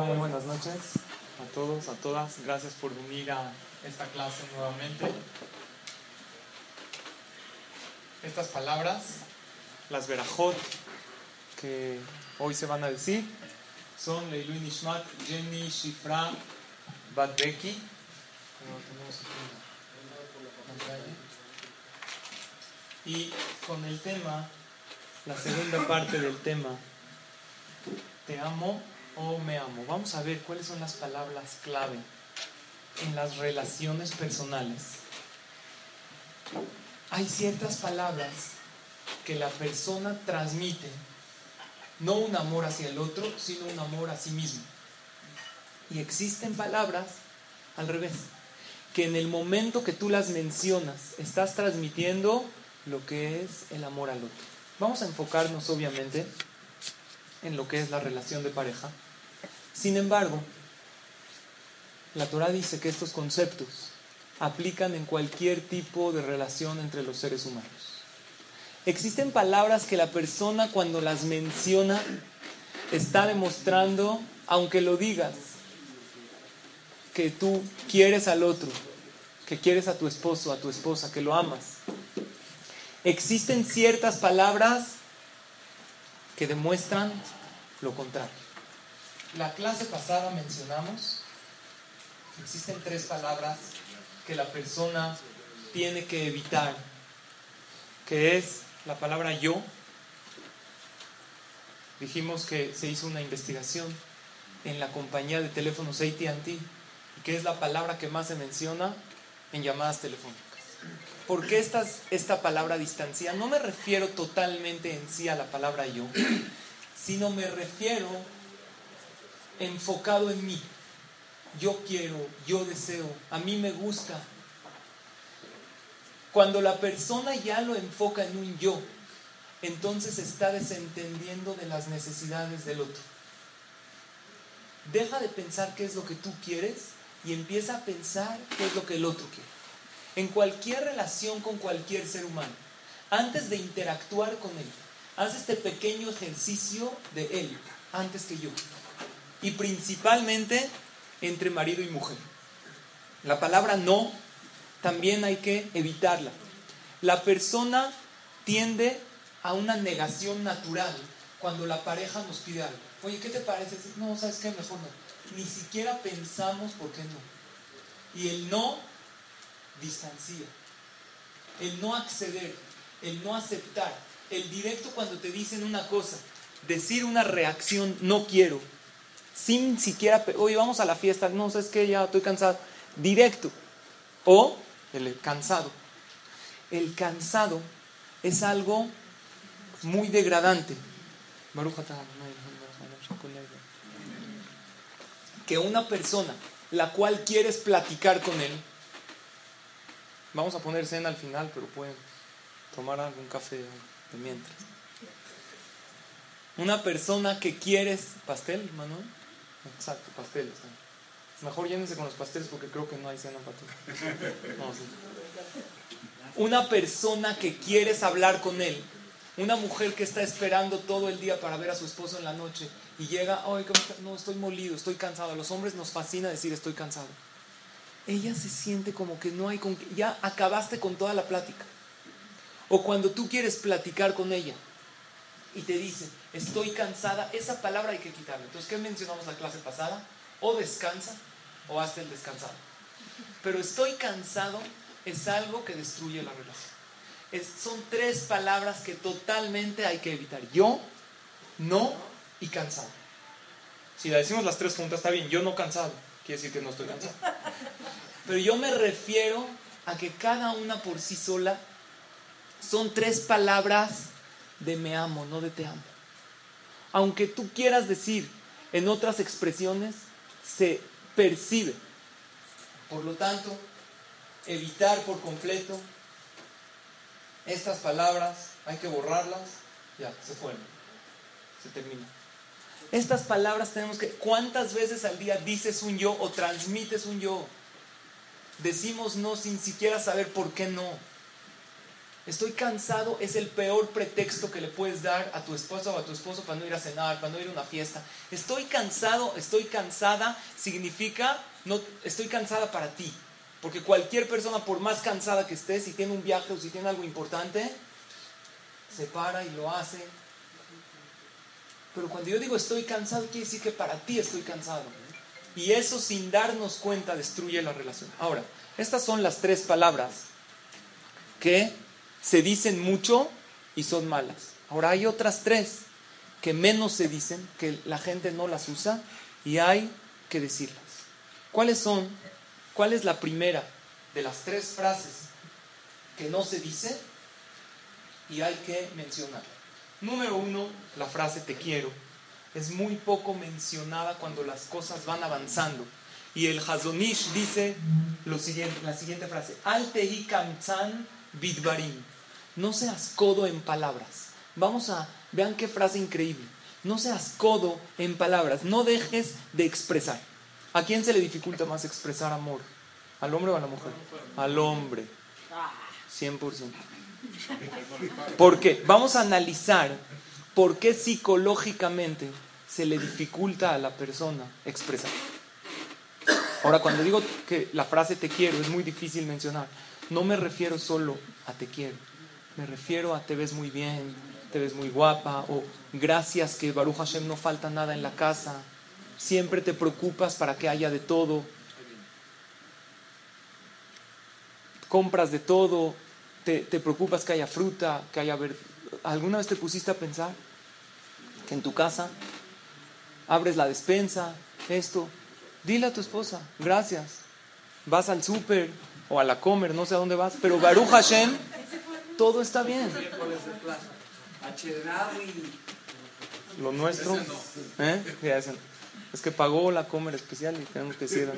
Muy buenas noches a todos, a todas. Gracias por venir a esta clase nuevamente. Estas palabras, las verajot que hoy se van a decir, son Leilui Nishmat, Jenny Shifra pantalla. Y con el tema, la segunda parte del tema, te amo o me amo. Vamos a ver cuáles son las palabras clave en las relaciones personales. Hay ciertas palabras que la persona transmite, no un amor hacia el otro, sino un amor a sí mismo. Y existen palabras al revés, que en el momento que tú las mencionas, estás transmitiendo lo que es el amor al otro. Vamos a enfocarnos obviamente en lo que es la relación de pareja. Sin embargo, la Torah dice que estos conceptos aplican en cualquier tipo de relación entre los seres humanos. Existen palabras que la persona cuando las menciona está demostrando, aunque lo digas, que tú quieres al otro, que quieres a tu esposo, a tu esposa, que lo amas. Existen ciertas palabras que demuestran lo contrario. La clase pasada mencionamos que existen tres palabras que la persona tiene que evitar, que es la palabra yo. Dijimos que se hizo una investigación en la compañía de teléfonos ATT, que es la palabra que más se menciona en llamadas telefónicas. ¿Por qué esta, esta palabra distancia? No me refiero totalmente en sí a la palabra yo, sino me refiero enfocado en mí. Yo quiero, yo deseo, a mí me gusta. Cuando la persona ya lo enfoca en un yo, entonces está desentendiendo de las necesidades del otro. Deja de pensar qué es lo que tú quieres y empieza a pensar qué es lo que el otro quiere. En cualquier relación con cualquier ser humano, antes de interactuar con él, haz este pequeño ejercicio de él, antes que yo y principalmente entre marido y mujer. La palabra no también hay que evitarla. La persona tiende a una negación natural cuando la pareja nos pide algo. Oye, ¿qué te parece? No, ¿sabes qué? Mejor no. Ni siquiera pensamos por qué no. Y el no distancia. El no acceder, el no aceptar, el directo cuando te dicen una cosa, decir una reacción no quiero, sin siquiera, oye, vamos a la fiesta, no, sabes que ya estoy cansado, directo. O el cansado. El cansado es algo muy degradante. Que una persona, la cual quieres platicar con él, vamos a poner cena al final, pero pueden tomar algún café de mientras. Una persona que quieres, pastel, Manuel. Exacto, pasteles. Mejor llénense con los pasteles porque creo que no hay cena para todos. Una persona que quieres hablar con él, una mujer que está esperando todo el día para ver a su esposo en la noche y llega, ay, no, estoy molido, estoy cansado. A los hombres nos fascina decir estoy cansado. Ella se siente como que no hay con ya acabaste con toda la plática. O cuando tú quieres platicar con ella y te dice, estoy cansada, esa palabra hay que quitarla. Entonces, ¿qué mencionamos la clase pasada? O descansa o hazte el descansado. Pero estoy cansado es algo que destruye la relación. son tres palabras que totalmente hay que evitar. Yo, no y cansado. Si la decimos las tres juntas, está bien. Yo no cansado. Quiere decir que no estoy cansado. Pero yo me refiero a que cada una por sí sola son tres palabras de me amo, no de te amo. Aunque tú quieras decir en otras expresiones, se percibe. Por lo tanto, evitar por completo estas palabras, hay que borrarlas, ya, se fueron, se termina. Estas palabras tenemos que, ¿cuántas veces al día dices un yo o transmites un yo? Decimos no sin siquiera saber por qué no. Estoy cansado es el peor pretexto que le puedes dar a tu esposa o a tu esposo para no ir a cenar, para no ir a una fiesta. Estoy cansado, estoy cansada, significa, no, estoy cansada para ti. Porque cualquier persona, por más cansada que esté, si tiene un viaje o si tiene algo importante, se para y lo hace. Pero cuando yo digo estoy cansado, quiere decir que para ti estoy cansado. Y eso sin darnos cuenta destruye la relación. Ahora, estas son las tres palabras que se dicen mucho y son malas. Ahora hay otras tres que menos se dicen, que la gente no las usa y hay que decirlas. ¿Cuáles son? ¿Cuál es la primera de las tres frases que no se dice y hay que mencionarla? Número uno, la frase te quiero. Es muy poco mencionada cuando las cosas van avanzando. Y el Hazonish dice la siguiente frase: Al bidbarim. No seas codo en palabras. Vamos a, vean qué frase increíble. No seas codo en palabras. No dejes de expresar. ¿A quién se le dificulta más expresar amor? ¿Al hombre o a la mujer? Al hombre. 100%. ¿Por qué? Vamos a analizar por qué psicológicamente se le dificulta a la persona expresar. Ahora, cuando digo que la frase te quiero es muy difícil mencionar, no me refiero solo a te quiero me refiero a te ves muy bien, te ves muy guapa, o gracias que Baruch Hashem no falta nada en la casa, siempre te preocupas para que haya de todo, compras de todo, te, preocupas que haya fruta, que haya ver... ¿Alguna vez te pusiste a pensar que en tu casa abres la despensa, esto? Dile a tu esposa, gracias. Vas al súper o a la comer, no sé a dónde vas, pero Baruch Hashem todo está bien. Lo nuestro, ¿eh? Es que pagó la comer especial y tenemos que decir.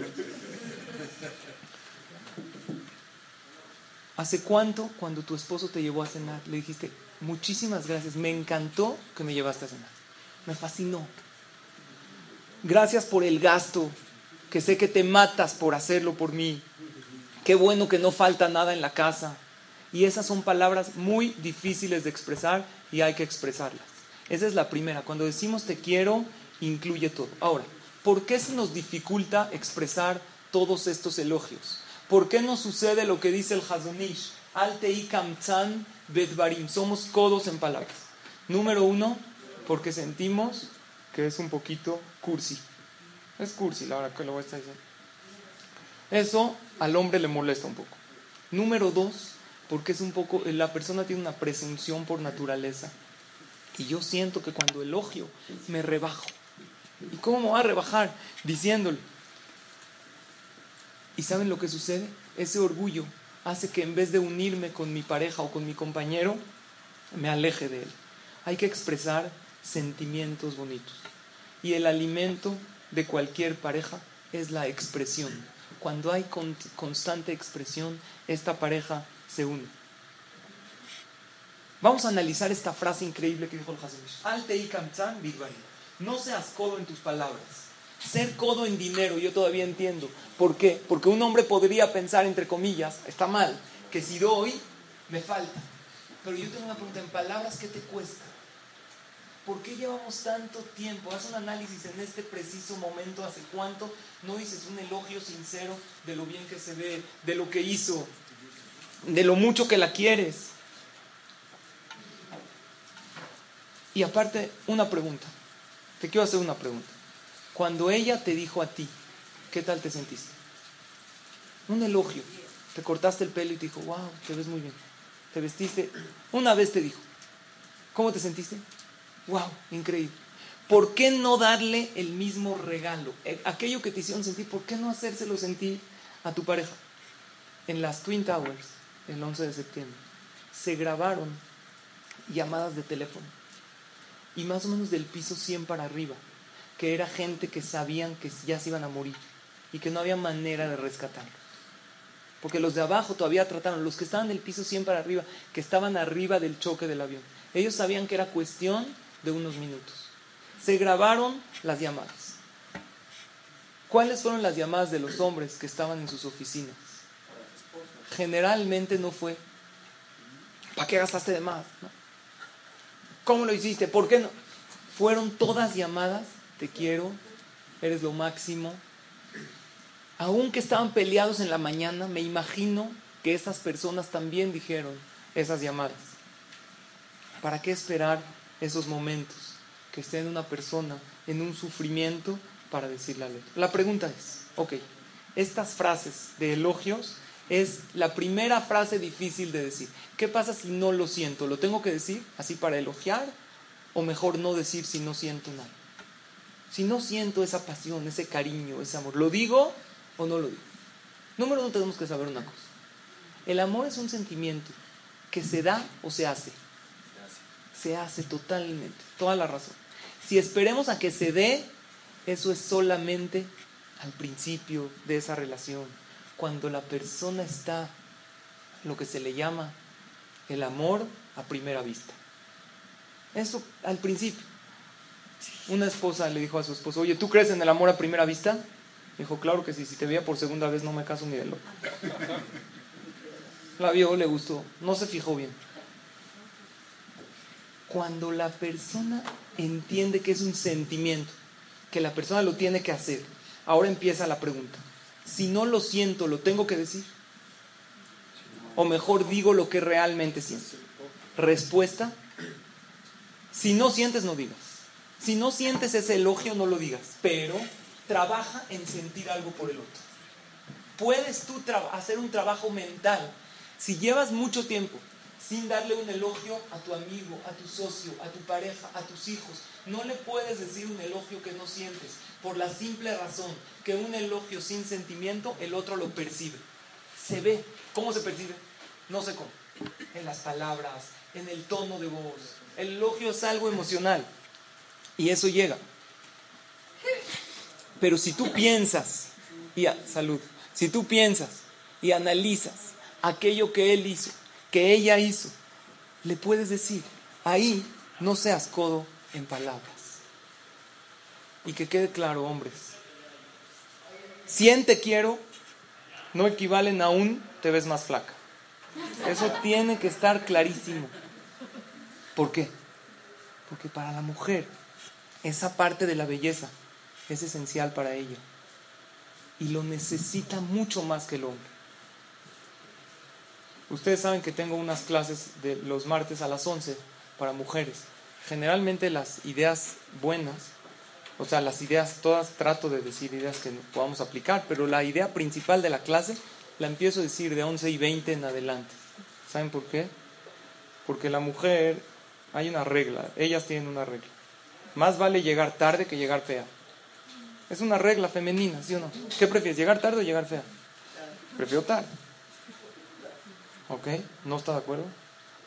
¿Hace cuánto, cuando tu esposo te llevó a cenar, le dijiste, muchísimas gracias, me encantó que me llevaste a cenar? Me fascinó. Gracias por el gasto, que sé que te matas por hacerlo por mí. Qué bueno que no falta nada en la casa. Y esas son palabras muy difíciles de expresar y hay que expresarlas. Esa es la primera. Cuando decimos te quiero, incluye todo. Ahora, ¿por qué se nos dificulta expresar todos estos elogios? ¿Por qué no sucede lo que dice el Hazonish? Alte kamtzan bedvarim. Somos codos en palabras. Número uno, porque sentimos que es un poquito cursi. Es cursi la hora que lo voy a estar diciendo. Eso al hombre le molesta un poco. Número dos, porque es un poco, la persona tiene una presunción por naturaleza. Y yo siento que cuando elogio me rebajo. ¿Y cómo me va a rebajar? Diciéndole. ¿Y saben lo que sucede? Ese orgullo hace que en vez de unirme con mi pareja o con mi compañero, me aleje de él. Hay que expresar sentimientos bonitos. Y el alimento de cualquier pareja es la expresión. Cuando hay constante expresión, esta pareja se une. Vamos a analizar esta frase increíble que dijo el Hazemish. No seas codo en tus palabras. Ser codo en dinero, yo todavía entiendo. ¿Por qué? Porque un hombre podría pensar, entre comillas, está mal, que si doy, me falta. Pero yo tengo una pregunta, en palabras, ¿qué te cuesta? ¿Por qué llevamos tanto tiempo? Haz un análisis en este preciso momento, ¿hace cuánto no dices un elogio sincero de lo bien que se ve, de lo que hizo, de lo mucho que la quieres. Y aparte, una pregunta. Te quiero hacer una pregunta. Cuando ella te dijo a ti, ¿qué tal te sentiste? Un elogio. Te cortaste el pelo y te dijo, wow, te ves muy bien. Te vestiste. Una vez te dijo, ¿cómo te sentiste? Wow, increíble. ¿Por qué no darle el mismo regalo? Eh, aquello que te hicieron sentir, ¿por qué no hacérselo sentir a tu pareja? En las Twin Towers el 11 de septiembre, se grabaron llamadas de teléfono. y más o menos del piso 100 para arriba, que era gente que sabían que ya se iban a morir y que no había manera de rescatarlos. Porque los de abajo todavía trataron, los que estaban del piso 100 para arriba, que estaban arriba del choque del avión, ellos sabían que era cuestión de unos minutos. Se grabaron las llamadas. ¿Cuáles fueron las llamadas de los hombres que estaban en sus oficinas? Generalmente no fue, ¿para qué gastaste de más? ¿Cómo lo hiciste? ¿Por qué no? Fueron todas llamadas, te quiero, eres lo máximo. Aunque estaban peleados en la mañana, me imagino que esas personas también dijeron esas llamadas. ¿Para qué esperar esos momentos? Que esté una persona en un sufrimiento para decirle al otro. La pregunta es, ok, estas frases de elogios es la primera frase difícil de decir. ¿Qué pasa si no lo siento? ¿Lo tengo que decir así para elogiar? ¿O mejor no decir si no siento nada? Si no siento esa pasión, ese cariño, ese amor, ¿lo digo o no lo digo? Número uno, tenemos que saber una cosa. El amor es un sentimiento que se da o se hace. Se hace totalmente, toda la razón. Si esperemos a que se dé, eso es solamente al principio de esa relación, cuando la persona está lo que se le llama el amor a primera vista. Eso al principio. Una esposa le dijo a su esposo, oye, ¿tú crees en el amor a primera vista? Dijo, claro que sí, si te veía por segunda vez no me caso ni de loco. La vio, le gustó, no se fijó bien. Cuando la persona entiende que es un sentimiento, que la persona lo tiene que hacer. Ahora empieza la pregunta. Si no lo siento, ¿lo tengo que decir? O mejor digo lo que realmente siento. Respuesta. Si no sientes, no digas. Si no sientes ese elogio, no lo digas. Pero trabaja en sentir algo por el otro. Puedes tú hacer un trabajo mental. Si llevas mucho tiempo sin darle un elogio a tu amigo, a tu socio, a tu pareja, a tus hijos. No le puedes decir un elogio que no sientes, por la simple razón que un elogio sin sentimiento el otro lo percibe. Se ve. ¿Cómo se percibe? No sé cómo. En las palabras, en el tono de voz. El elogio es algo emocional y eso llega. Pero si tú piensas, y salud, si tú piensas y analizas aquello que él hizo, que ella hizo, le puedes decir, ahí no seas codo en palabras. Y que quede claro, hombres, siente quiero no equivalen a un te ves más flaca. Eso tiene que estar clarísimo. ¿Por qué? Porque para la mujer esa parte de la belleza es esencial para ella y lo necesita mucho más que el hombre. Ustedes saben que tengo unas clases de los martes a las 11 para mujeres. Generalmente las ideas buenas, o sea, las ideas todas, trato de decir ideas que podamos aplicar, pero la idea principal de la clase la empiezo a decir de 11 y 20 en adelante. ¿Saben por qué? Porque la mujer, hay una regla, ellas tienen una regla. Más vale llegar tarde que llegar fea. Es una regla femenina, ¿sí o no? ¿Qué prefieres, llegar tarde o llegar fea? Prefiero tarde. ¿Ok? ¿No está de acuerdo?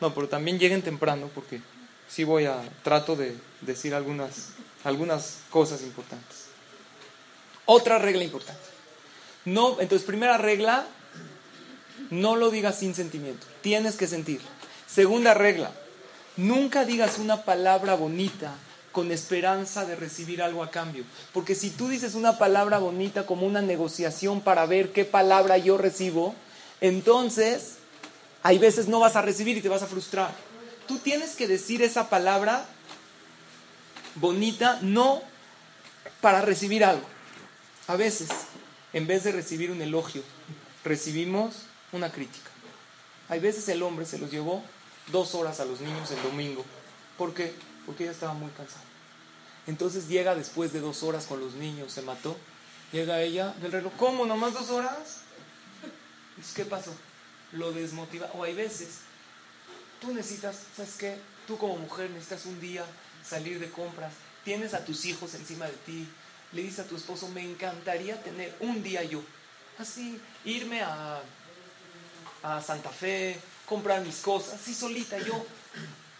No, pero también lleguen temprano porque sí voy a, trato de decir algunas, algunas cosas importantes. Otra regla importante. No, entonces, primera regla, no lo digas sin sentimiento. Tienes que sentir. Segunda regla, nunca digas una palabra bonita con esperanza de recibir algo a cambio. Porque si tú dices una palabra bonita como una negociación para ver qué palabra yo recibo, entonces hay veces no vas a recibir y te vas a frustrar. Tú tienes que decir esa palabra bonita no para recibir algo. A veces, en vez de recibir un elogio, recibimos una crítica. Hay veces el hombre se los llevó dos horas a los niños el domingo. ¿Por qué? Porque ella estaba muy cansada. Entonces llega después de dos horas con los niños, se mató. Llega ella del reloj, ¿cómo? ¿Nomás dos horas? ¿Qué pasó? Lo desmotiva. O hay veces, tú necesitas, ¿sabes qué? Tú como mujer necesitas un día salir de compras, tienes a tus hijos encima de ti, le dices a tu esposo, me encantaría tener un día yo, así, irme a, a Santa Fe, comprar mis cosas, así solita yo.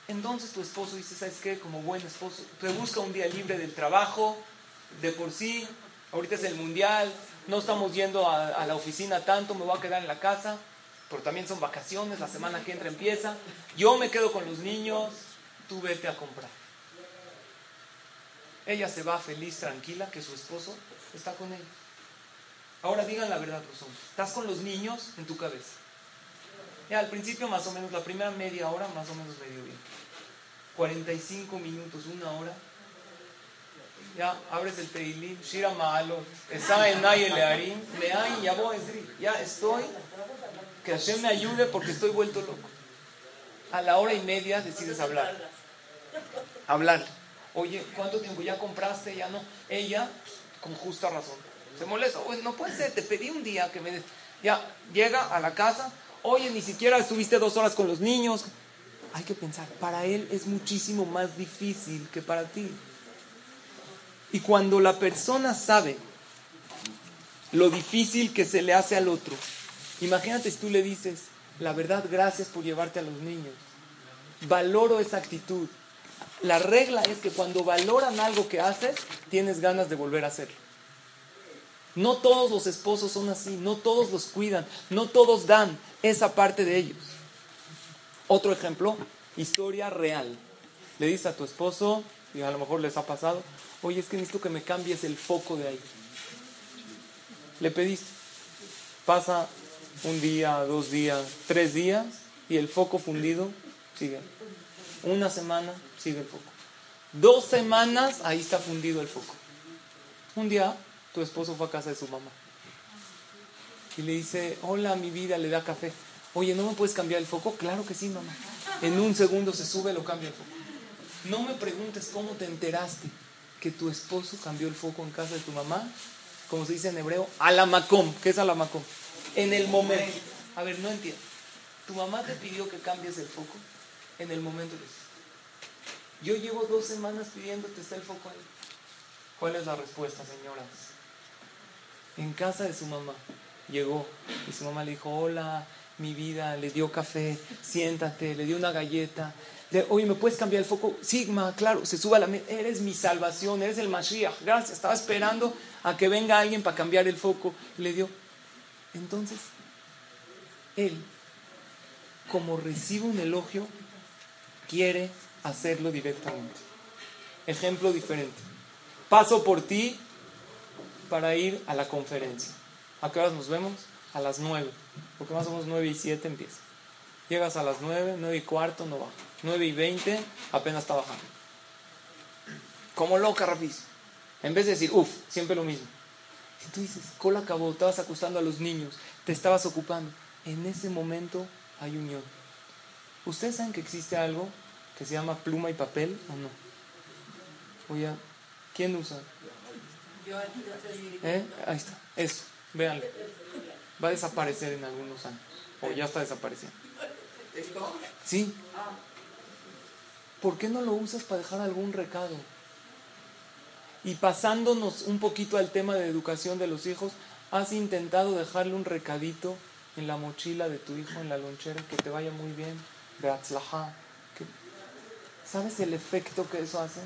Entonces tu esposo dice, ¿sabes qué? Como buen esposo, te busca un día libre del trabajo, de por sí, ahorita es el mundial, no estamos yendo a, la oficina tanto, me voy a quedar en la casa, pero también son vacaciones, la semana que entra empieza, yo me quedo con los niños, tú vete a comprar. Ella se va feliz, tranquila, que su esposo está con ella. Ahora digan la verdad los hombres, estás con los niños en tu cabeza. Ya al principio más o menos, la primera media hora más o menos me dio bien. 45 minutos, una hora, ya abres el Teilim, Shira Learim, ya estoy, que Hashem me ayude porque estoy vuelto loco. A la hora y media decides hablar. Hablar. Oye, ¿cuánto tiempo ya compraste? Ya no. Ella, con justa razón, se molesta. Oye, no puede ser, te pedí un día que me des. Ya, llega a la casa. Oye, ni siquiera estuviste dos horas con los niños. Hay que pensar, para él es muchísimo más difícil que para ti. Y cuando la persona sabe lo difícil que se le hace al otro, imagínate si tú le dices, la verdad, gracias por llevarte a los niños. Valoro esa actitud. La regla es que cuando valoran algo que haces, tienes ganas de volver a hacerlo. No todos los esposos son así, no todos los cuidan, no todos dan esa parte de ellos. Otro ejemplo, historia real. Le dices a tu esposo, y a lo mejor les ha pasado, oye, es que necesito que me cambies el foco de ahí. Le pediste, pasa un día, dos días, tres días y el foco fundido sigue. Una semana sigue el foco. Dos semanas, ahí está fundido el foco. Un día tu esposo fue a casa de su mamá y le dice, hola mi vida, le da café. Oye, ¿no me puedes cambiar el foco? Claro que sí, mamá. En un segundo se sube, lo cambia el foco. No me preguntes cómo te enteraste que tu esposo cambió el foco en casa de tu mamá, como se dice en hebreo, alamacom. ¿Qué es alamacom? En el momento. A ver, no entiendo. ¿Tu mamá te pidió que cambies el foco? En el momento Yo llevo dos semanas pidiéndote, ¿está el foco ahí? ¿Cuál es la respuesta, señoras? En casa de su mamá llegó y su mamá le dijo, hola, mi vida, le dio café, siéntate, le dio una galleta, oye, ¿me puedes cambiar el foco? Sigma, claro, se suba a la mesa, eres mi salvación, eres el Mashiach, gracias, estaba esperando a que venga alguien para cambiar el foco. le dio. Entonces, él, como recibe un elogio, quiere hacerlo directamente. Ejemplo diferente. Paso por ti para ir a la conferencia. ¿A qué horas nos vemos? A las nueve, porque más o menos nueve y siete empieza. Llegas a las nueve, nueve y cuarto, no baja. 9 y 20, apenas está bajando. Como loca, rapidísimo. En vez de decir, uff, siempre lo mismo. Y tú dices, cola acabó, estabas acostando a los niños, te estabas ocupando. En ese momento hay unión. ¿Ustedes saben que existe algo que se llama pluma y papel o no? Oye, ¿quién usa? ¿Eh? Ahí está, eso, véanlo. Va a desaparecer en algunos años, o ya está desapareciendo. Sí. ¿por qué no lo usas para dejar algún recado? Y pasándonos un poquito al tema de educación de los hijos, ¿has intentado dejarle un recadito en la mochila de tu hijo, en la lonchera, que te vaya muy bien? ¿Sabes el efecto que eso hace?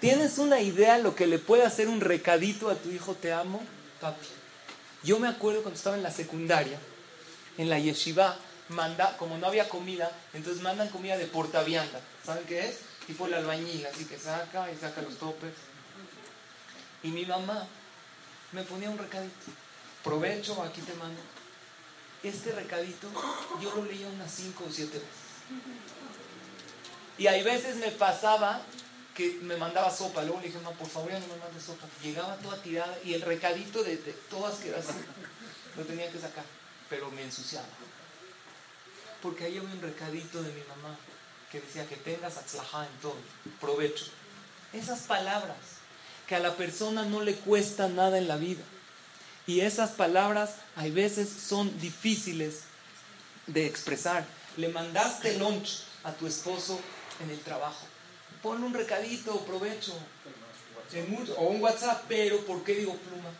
¿Tienes una idea lo que le puede hacer un recadito a tu hijo, te amo, papi? Yo me acuerdo cuando estaba en la secundaria, en la yeshiva, manda, como no había comida, entonces mandan comida de portavianda. ¿Saben qué es? Tipo el albañil, así que saca y saca los topes. Y mi mamá me ponía un recadito. Provecho, aquí te mando. Este recadito yo lo leía unas cinco o siete veces. Y hay veces me pasaba que me mandaba sopa. Luego le dije, no, por favor ya no me mandes sopa. Llegaba toda tirada y el recadito de, todas quedaba así. Lo tenía que sacar, pero me ensuciaba porque ahí había un recadito de mi mamá que decía que tengas atzlajá en todo, provecho. Esas palabras que a la persona no le cuesta nada en la vida. Y esas palabras hay veces son difíciles de expresar. Le mandaste lunch a tu esposo en el trabajo. Ponle un recadito, provecho. O un WhatsApp, pero ¿por qué digo pluma?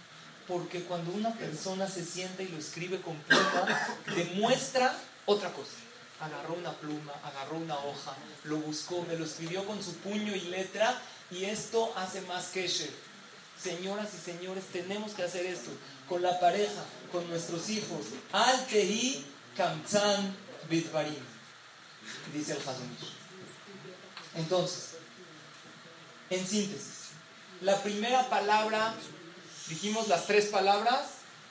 Porque cuando una persona se sienta y lo escribe con pluma, demuestra otra cosa. agarró una pluma, agarró una hoja, lo buscó, me lo escribió con su puño y letra y esto hace más que Señoras y señores, tenemos que hacer esto con la pareja, con nuestros hijos. Altehi kamtzan bitvarim, dice el Hazonish. Entonces, en síntesis, la primera palabra, dijimos las tres palabras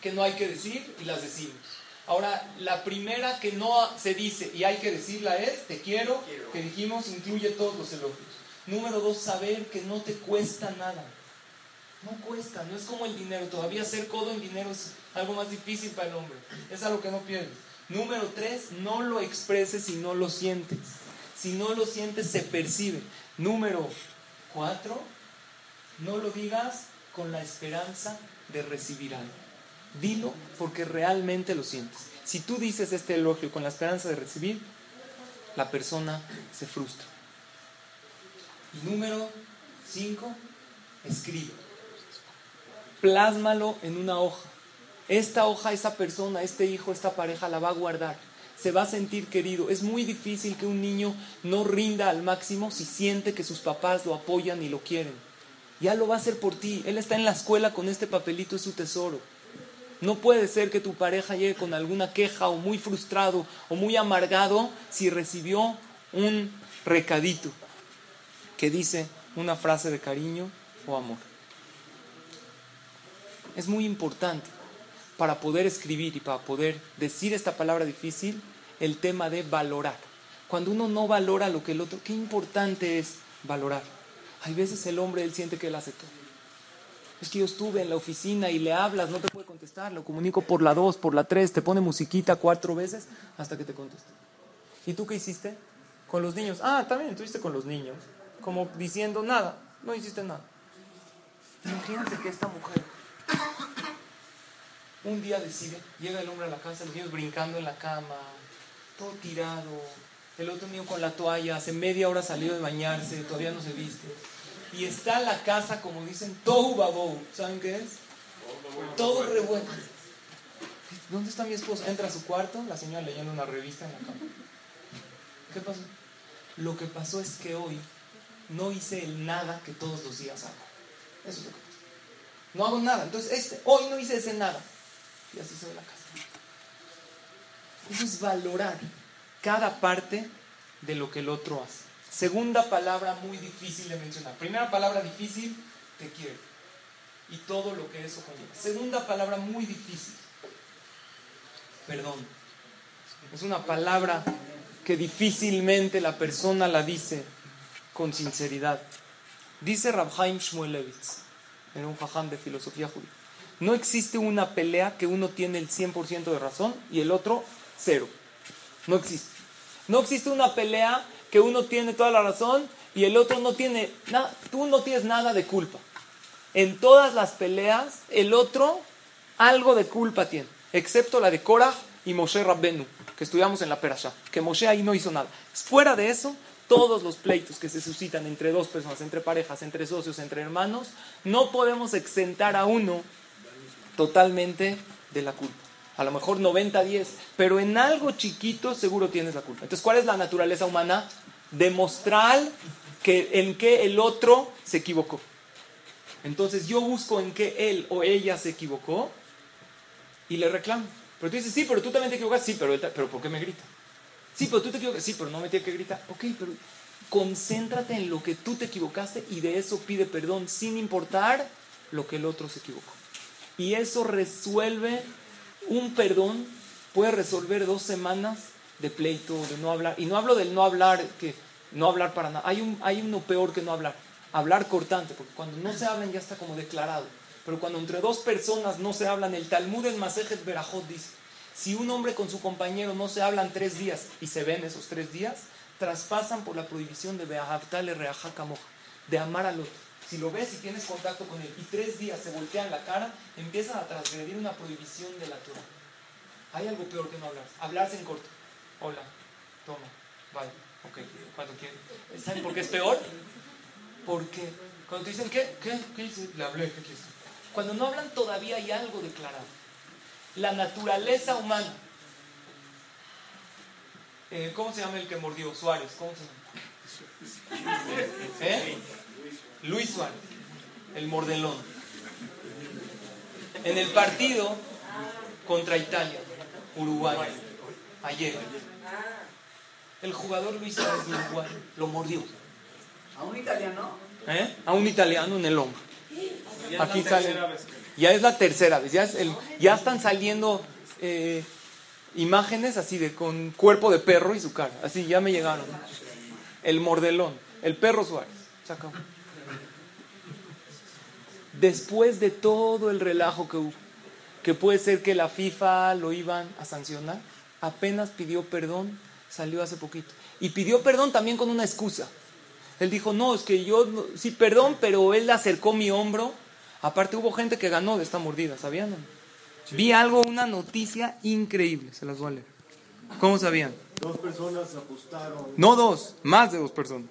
que no hay que decir y las decimos. Ahora, la primera que no se dice y hay que decirla es te quiero, que dijimos incluye todos los elogios. Número dos, saber que no te cuesta nada. No cuesta, no es como el dinero. Todavía ser codo en dinero es algo más difícil para el hombre. Es algo que no pierdes. Número tres, no lo expreses si no lo sientes. Si no lo sientes, se percibe. Número cuatro, no lo digas con la esperanza de recibir algo. Dilo porque realmente lo sientes. Si tú dices este elogio con la esperanza de recibir, la persona se frustra. Y número 5, escribe. Plásmalo en una hoja. Esta hoja, esa persona, este hijo, esta pareja la va a guardar. Se va a sentir querido. Es muy difícil que un niño no rinda al máximo si siente que sus papás lo apoyan y lo quieren. Ya lo va a hacer por ti. Él está en la escuela con este papelito, es su tesoro. No puede ser que tu pareja llegue con alguna queja o muy frustrado o muy amargado si recibió un recadito que dice una frase de cariño o amor. Es muy importante para poder escribir y para poder decir esta palabra difícil el tema de valorar. Cuando uno no valora lo que el otro, qué importante es valorar. Hay veces el hombre, él siente que él hace todo es que yo estuve en la oficina y le hablas, no te puede contestar, lo comunico por la dos, por la tres, te pone musiquita cuatro veces hasta que te conteste. ¿Y tú qué hiciste? Con los niños. Ah, también estuviste con los niños. Como diciendo nada, no hiciste nada. Imagínate que esta mujer un día decide, llega el hombre a la casa, los niños brincando en la cama, todo tirado, el otro niño con la toalla, hace media hora salió de bañarse, todavía no se viste y está la casa, como dicen, todo babou. ¿Saben qué es? Todo revuelto. ¿Dónde está mi esposa? Entra a su cuarto, la señora leyendo una revista en la cama. ¿Qué pasó? Lo que pasó es que hoy no hice el nada que todos los días hago. Eso es lo que pasó. No hago nada. Entonces, este, hoy no hice ese nada. Y así se ve la casa. Eso es valorar cada parte de lo que el otro hace. Segunda palabra muy difícil de mencionar. Primera palabra difícil, te quiero. Y todo lo que eso conlleva. Segunda palabra muy difícil, perdón. Es una palabra que difícilmente la persona la dice con sinceridad. Dice Rabhaim Shmuelevitz, en un jajam de filosofía judía. No existe una pelea que uno tiene el 100% de razón y el otro cero. No existe. No existe una pelea que uno tiene toda la razón y el otro no tiene nada, tú no tienes nada de culpa. En todas las peleas, el otro algo de culpa tiene, excepto la de Korah y Moshe Rabbenu, que estudiamos en la Perashá, que Moshe ahí no hizo nada. Fuera de eso, todos los pleitos que se suscitan entre dos personas, entre parejas, entre socios, entre hermanos, no podemos exentar a uno totalmente de la culpa. A lo mejor 90-10, pero en algo chiquito seguro tienes la culpa. Entonces, ¿cuál es la naturaleza humana? Demostrar que, en qué el otro se equivocó. Entonces yo busco en qué él o ella se equivocó y le reclamo. Pero tú dices, sí, pero tú también te equivocas. Sí, pero, pero ¿por qué me grita? Sí, pero tú te equivocas. Sí, pero no me tiene que gritar. Ok, pero concéntrate en lo que tú te equivocaste y de eso pide perdón sin importar lo que el otro se equivocó. Y eso resuelve un perdón puede resolver dos semanas de pleito, de no hablar. Y no hablo del no hablar, que no hablar para nada. Hay, un, hay uno peor que no hablar. Hablar cortante, porque cuando no se hablan ya está como declarado. Pero cuando entre dos personas no se hablan, el Talmud en Masejet Berajot dice, si un hombre con su compañero no se hablan tres días y se ven esos tres días, traspasan por la prohibición de Beahavtale Reajakamoja, de amar al otro. Si lo ves y tienes contacto con él y tres días se voltean la cara, empiezan a transgredir una prohibición de la Torah. Hay algo peor que no hablar. Hablarse en corto. Hola, toma, vaya, ok, cuando quieres. ¿Saben por qué es peor? Porque cuando te dicen, ¿qué? ¿Qué? ¿Qué? Le hablé, ¿qué quieres? Cuando no hablan todavía hay algo declarado. La naturaleza humana eh, ¿cómo se llama el que mordió? Suárez, ¿cómo se llama? ¿Eh? Luis Suárez, el mordelón. En el partido contra Italia, Uruguay, ayer, el jugador Luis Suárez de Uruguay lo mordió. ¿A un italiano? ¿Eh? A un italiano en el hombro. Aquí sale. Ya es la tercera vez. Ya, están saliendo eh, imágenes así de con cuerpo de perro y su cara. Así ya me llegaron. El mordelón. El perro Suárez. Se acabó. Después de todo el relajo que hubo, que puede ser que la FIFA lo iban a sancionar, apenas pidió perdón, salió hace poquito. Y pidió perdón también con una excusa. Él dijo, no, es que yo, sí, perdón, pero él acercó mi hombro. Aparte hubo gente que ganó de esta mordida, ¿sabían? Vi algo, una noticia increíble, se las voy a leer. ¿Cómo sabían? Dos personas apostaron. No dos, más de dos personas.